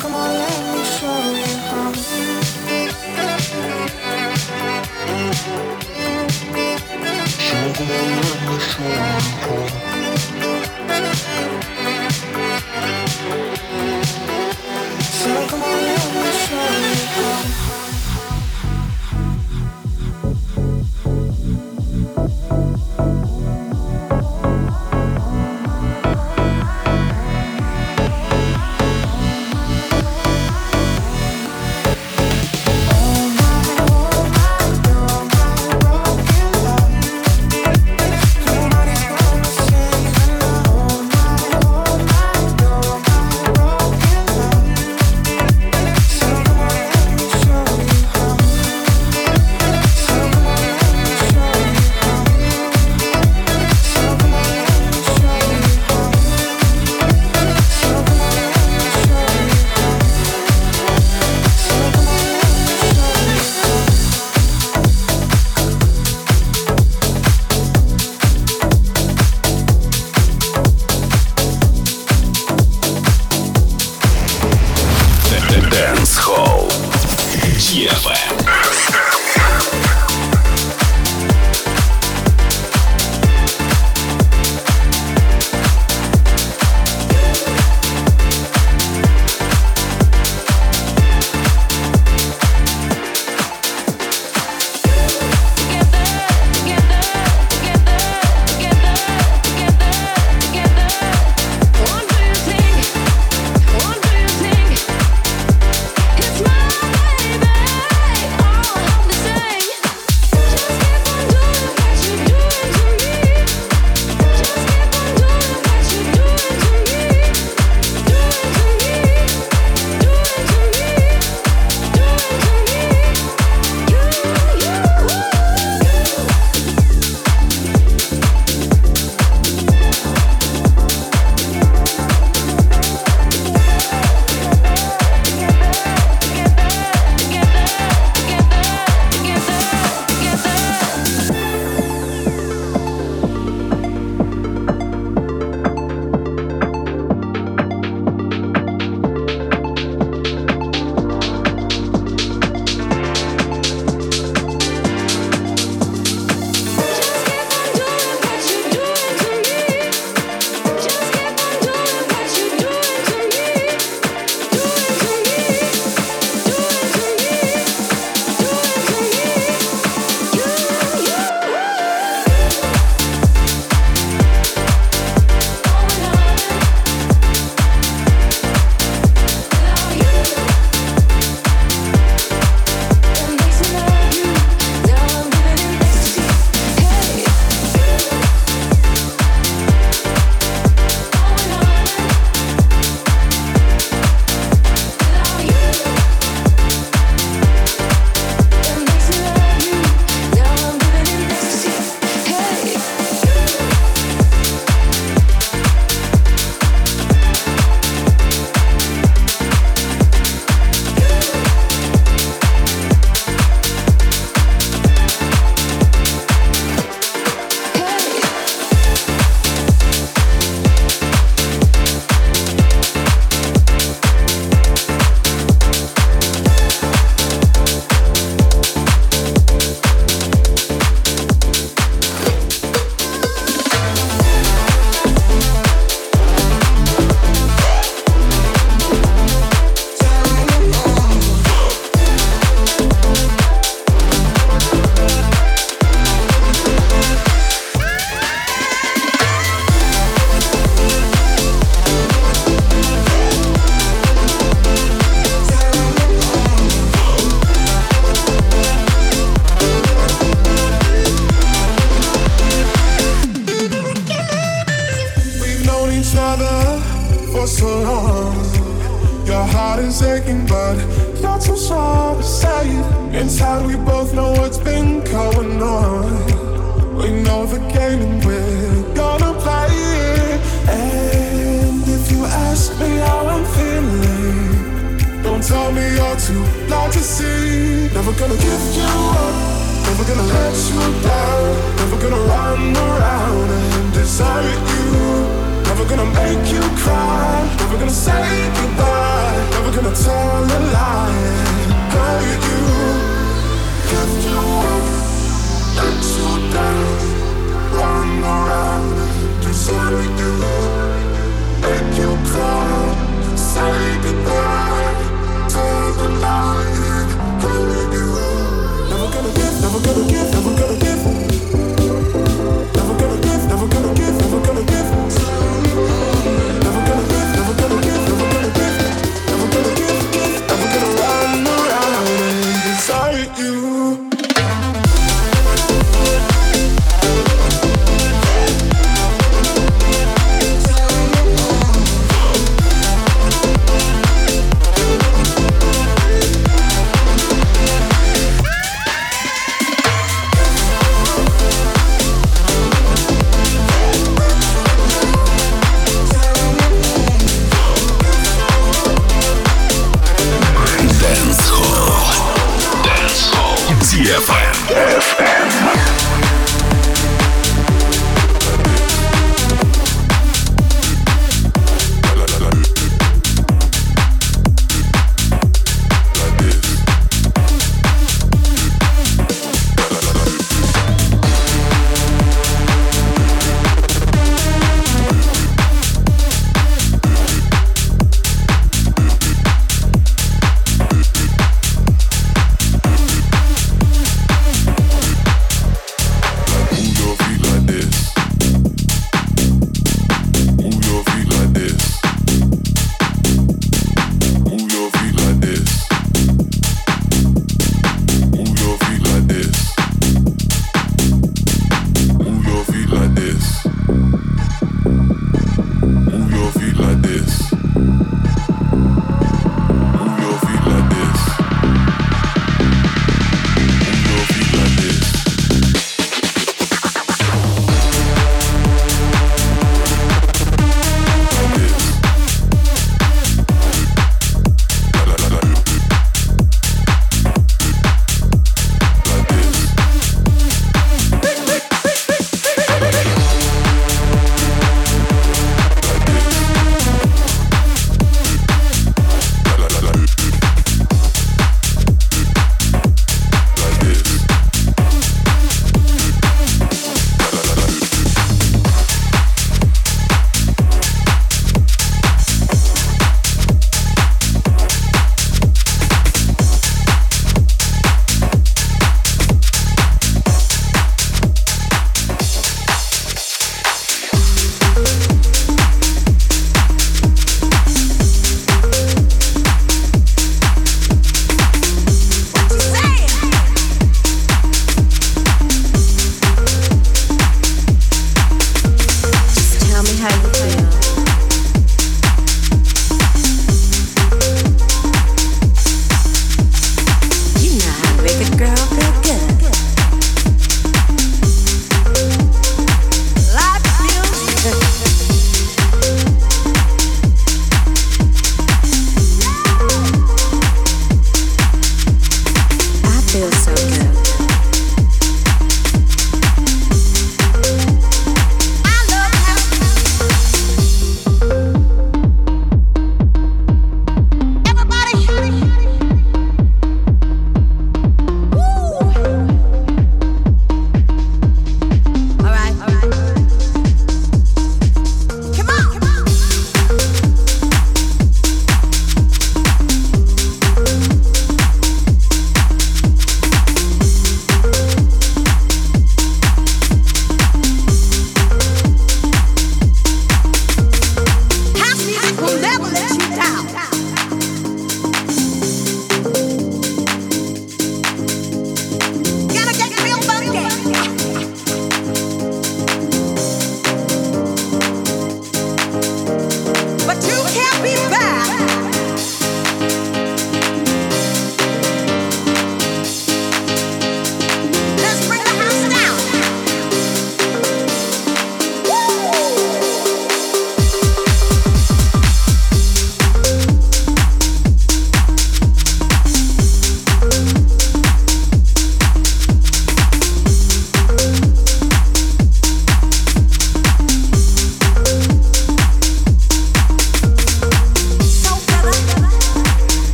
come on, let me show you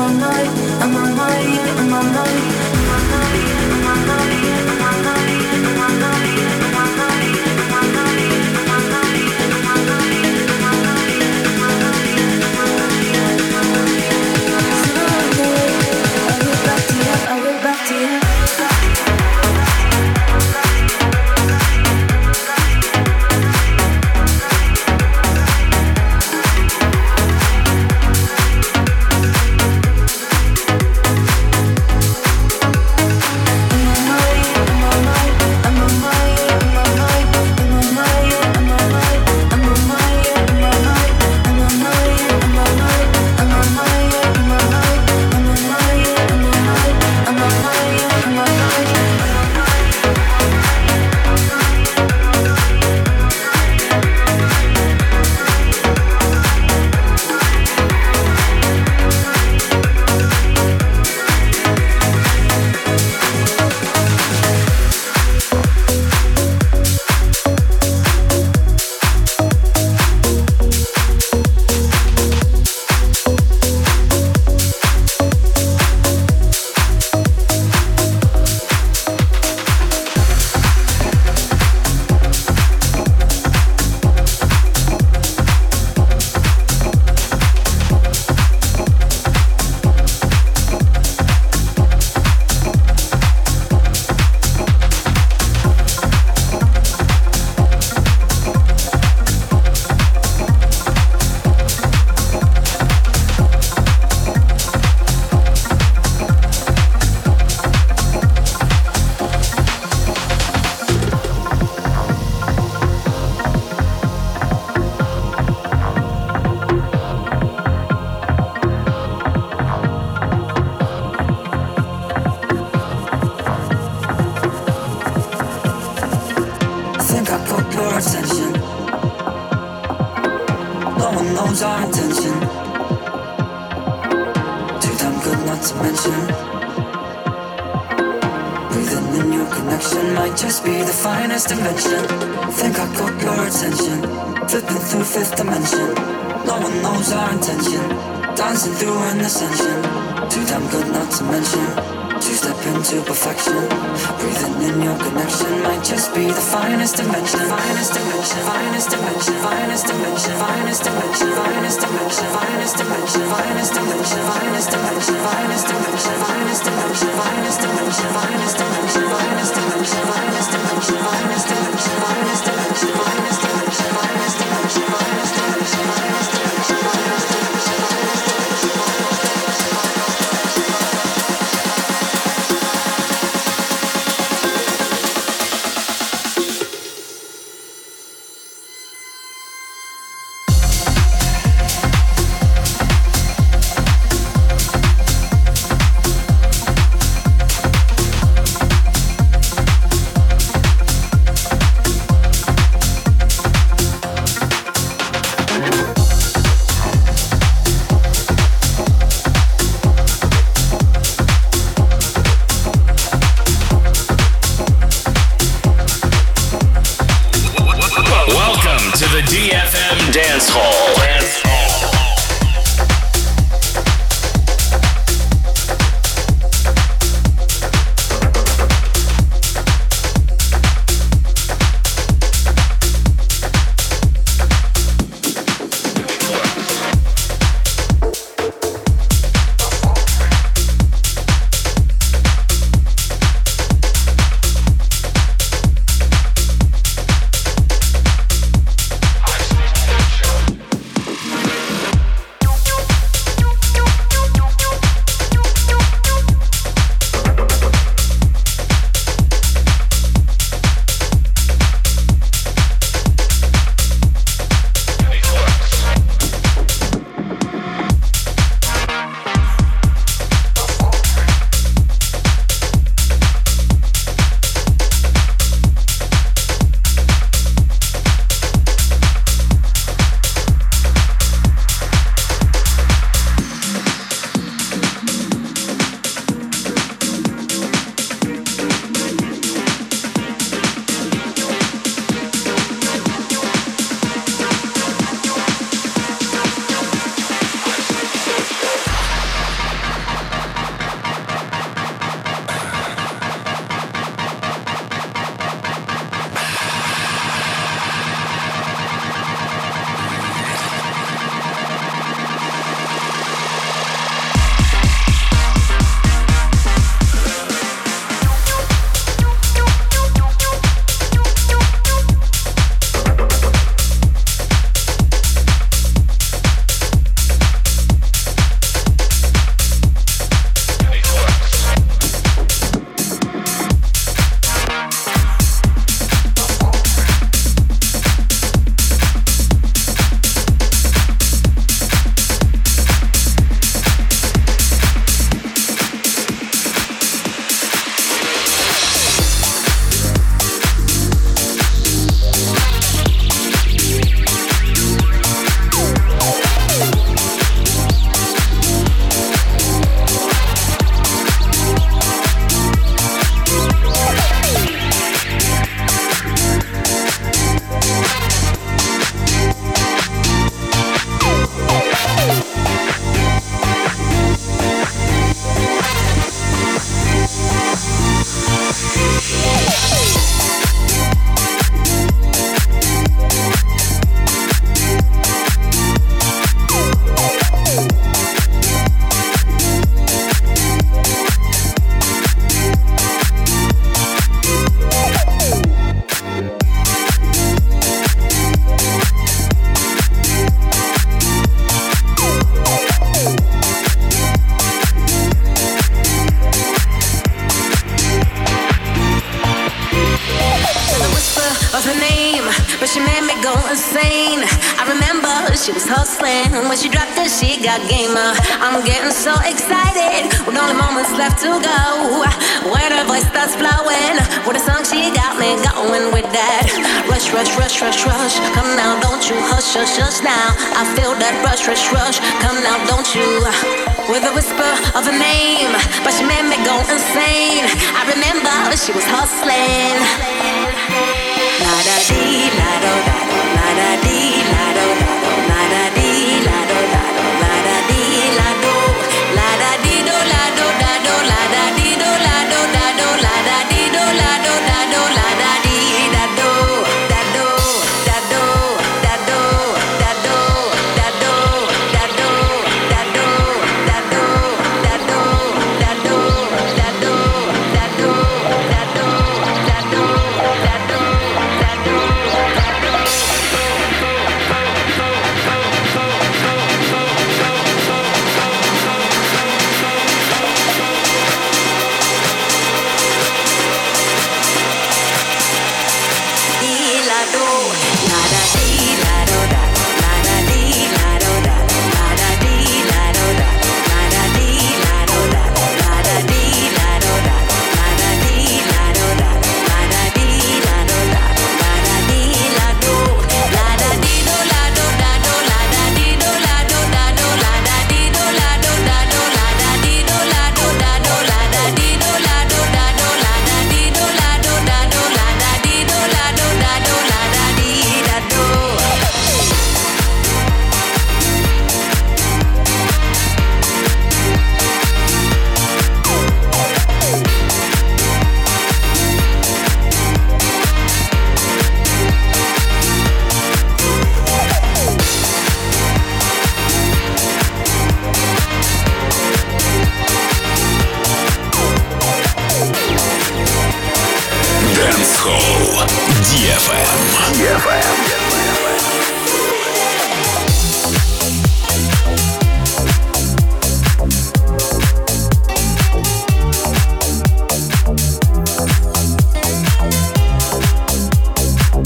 on my, I'm on my